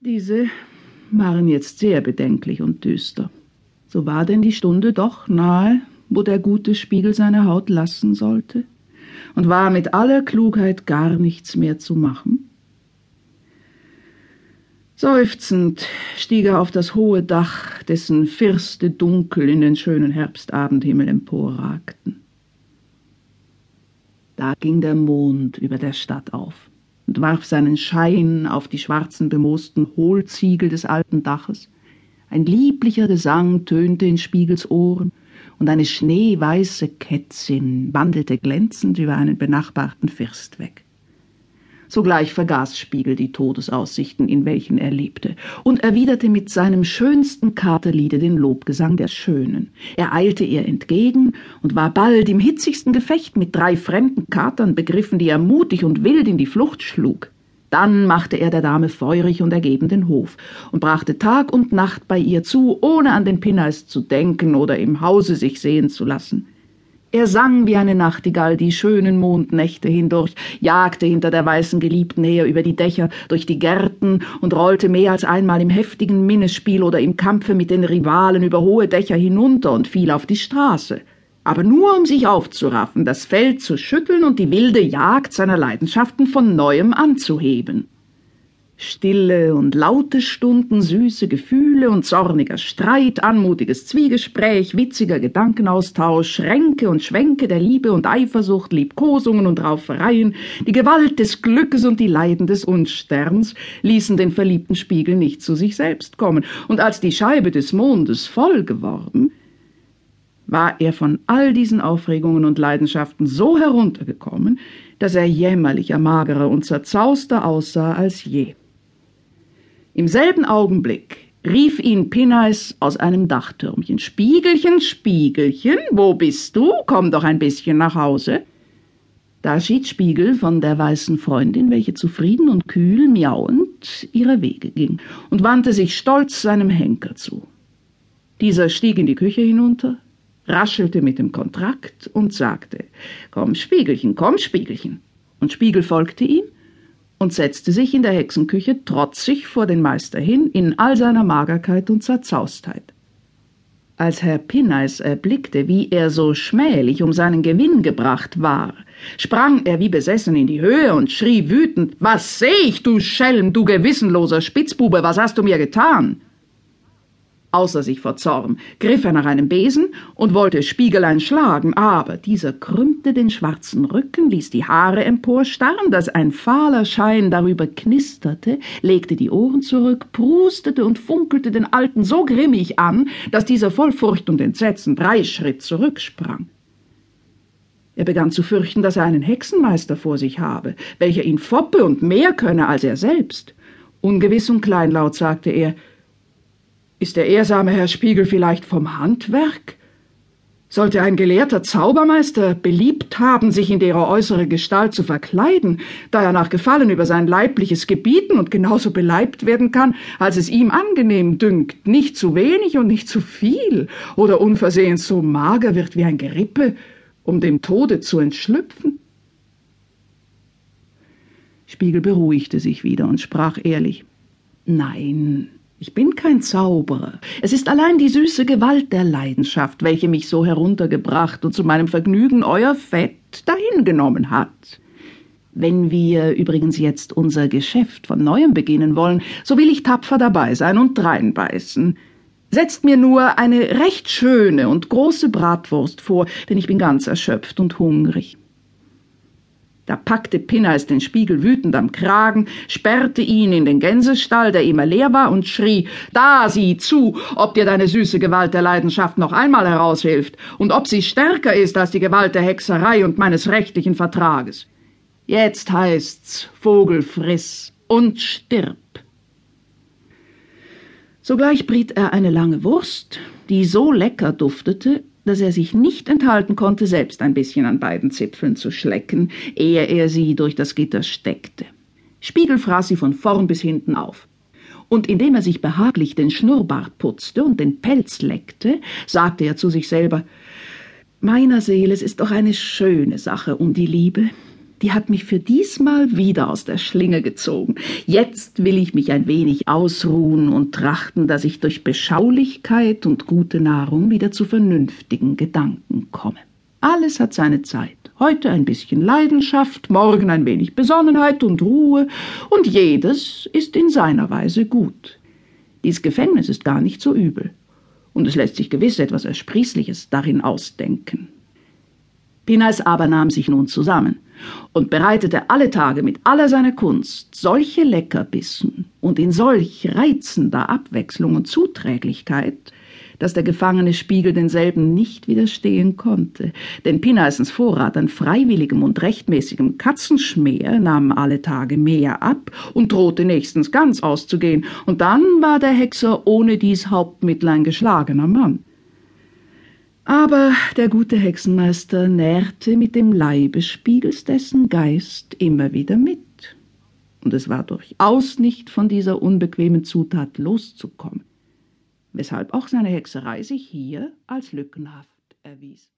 Diese waren jetzt sehr bedenklich und düster. So war denn die Stunde doch nahe, wo der gute Spiegel seine Haut lassen sollte, und war mit aller Klugheit gar nichts mehr zu machen? Seufzend stieg er auf das hohe Dach, dessen Firste dunkel in den schönen Herbstabendhimmel emporragten. Da ging der Mond über der Stadt auf und warf seinen Schein auf die schwarzen bemoosten Hohlziegel des alten Daches. Ein lieblicher Gesang tönte in Spiegels Ohren, und eine schneeweiße Kätzin wandelte glänzend über einen benachbarten First weg. Sogleich vergaß Spiegel die Todesaussichten, in welchen er lebte, und erwiderte mit seinem schönsten Katerliede den Lobgesang der Schönen. Er eilte ihr entgegen und war bald im hitzigsten Gefecht mit drei fremden Katern begriffen, die er mutig und wild in die Flucht schlug. Dann machte er der Dame feurig und ergeben den Hof und brachte Tag und Nacht bei ihr zu, ohne an den Pinneis zu denken oder im Hause sich sehen zu lassen. Er sang wie eine Nachtigall die schönen Mondnächte hindurch, jagte hinter der weißen Geliebten her über die Dächer, durch die Gärten und rollte mehr als einmal im heftigen Minnespiel oder im Kampfe mit den Rivalen über hohe Dächer hinunter und fiel auf die Straße. Aber nur um sich aufzuraffen, das Feld zu schütteln und die wilde Jagd seiner Leidenschaften von neuem anzuheben. Stille und laute Stunden, süße Gefühle und zorniger Streit, anmutiges Zwiegespräch, witziger Gedankenaustausch, Schränke und Schwänke der Liebe und Eifersucht, Liebkosungen und Raufereien, die Gewalt des Glückes und die Leiden des Unsterns ließen den verliebten Spiegel nicht zu sich selbst kommen, und als die Scheibe des Mondes voll geworden, war er von all diesen Aufregungen und Leidenschaften so heruntergekommen, dass er jämmerlicher, magerer und zerzauster aussah als je. Im selben Augenblick rief ihn Pinneis aus einem Dachtürmchen. Spiegelchen, Spiegelchen, wo bist du? Komm doch ein bisschen nach Hause. Da schied Spiegel von der weißen Freundin, welche zufrieden und kühl miauend ihre Wege ging, und wandte sich stolz seinem Henker zu. Dieser stieg in die Küche hinunter, raschelte mit dem Kontrakt und sagte Komm, Spiegelchen, komm, Spiegelchen. Und Spiegel folgte ihm und setzte sich in der Hexenküche trotzig vor den Meister hin, in all seiner Magerkeit und Zerzaustheit. Als Herr Pinneis erblickte, wie er so schmählich um seinen Gewinn gebracht war, sprang er wie besessen in die Höhe und schrie wütend Was seh ich, du Schelm, du gewissenloser Spitzbube, was hast du mir getan? Außer sich vor Zorn griff er nach einem Besen und wollte Spiegelein schlagen, aber dieser krümmte den schwarzen Rücken, ließ die Haare emporstarren, dass ein fahler Schein darüber knisterte, legte die Ohren zurück, prustete und funkelte den Alten so grimmig an, dass dieser voll Furcht und Entsetzen drei Schritt zurücksprang. Er begann zu fürchten, dass er einen Hexenmeister vor sich habe, welcher ihn foppe und mehr könne als er selbst. Ungewiss und kleinlaut sagte er, ist der ehrsame Herr Spiegel vielleicht vom Handwerk? Sollte ein gelehrter Zaubermeister beliebt haben, sich in derer äußere Gestalt zu verkleiden, da er nach Gefallen über sein leibliches gebieten und genauso beleibt werden kann, als es ihm angenehm dünkt, nicht zu wenig und nicht zu viel, oder unversehens so mager wird wie ein Gerippe, um dem Tode zu entschlüpfen? Spiegel beruhigte sich wieder und sprach ehrlich Nein, ich bin kein Zauberer. Es ist allein die süße Gewalt der Leidenschaft, welche mich so heruntergebracht und zu meinem Vergnügen euer Fett dahingenommen hat. Wenn wir übrigens jetzt unser Geschäft von neuem beginnen wollen, so will ich tapfer dabei sein und dreinbeißen. Setzt mir nur eine recht schöne und große Bratwurst vor, denn ich bin ganz erschöpft und hungrig. Da packte Pinneis den Spiegel wütend am Kragen, sperrte ihn in den Gänsestall, der immer leer war, und schrie Da sieh zu, ob dir deine süße Gewalt der Leidenschaft noch einmal heraushilft, und ob sie stärker ist als die Gewalt der Hexerei und meines rechtlichen Vertrages. Jetzt heißt's Vogel friss und stirb. Sogleich briet er eine lange Wurst, die so lecker duftete, dass er sich nicht enthalten konnte, selbst ein bisschen an beiden Zipfeln zu schlecken, ehe er sie durch das Gitter steckte. Spiegel fraß sie von vorn bis hinten auf. Und indem er sich behaglich den Schnurrbart putzte und den Pelz leckte, sagte er zu sich selber Meiner Seele, es ist doch eine schöne Sache um die Liebe. Die hat mich für diesmal wieder aus der Schlinge gezogen. Jetzt will ich mich ein wenig ausruhen und trachten, dass ich durch Beschaulichkeit und gute Nahrung wieder zu vernünftigen Gedanken komme. Alles hat seine Zeit. Heute ein bisschen Leidenschaft, morgen ein wenig Besonnenheit und Ruhe, und jedes ist in seiner Weise gut. Dies Gefängnis ist gar nicht so übel, und es lässt sich gewiss etwas Ersprießliches darin ausdenken. Pinais aber nahm sich nun zusammen und bereitete alle Tage mit aller seiner Kunst solche Leckerbissen und in solch reizender Abwechslung und Zuträglichkeit, dass der gefangene Spiegel denselben nicht widerstehen konnte, denn Pinaisens Vorrat an freiwilligem und rechtmäßigem Katzenschmäher nahm alle Tage mehr ab und drohte nächstens ganz auszugehen, und dann war der Hexer ohne dies Hauptmittel ein geschlagener Mann. Aber der gute Hexenmeister nährte mit dem Leibe Spiegels dessen Geist immer wieder mit. Und es war durchaus nicht von dieser unbequemen Zutat loszukommen, weshalb auch seine Hexerei sich hier als lückenhaft erwies.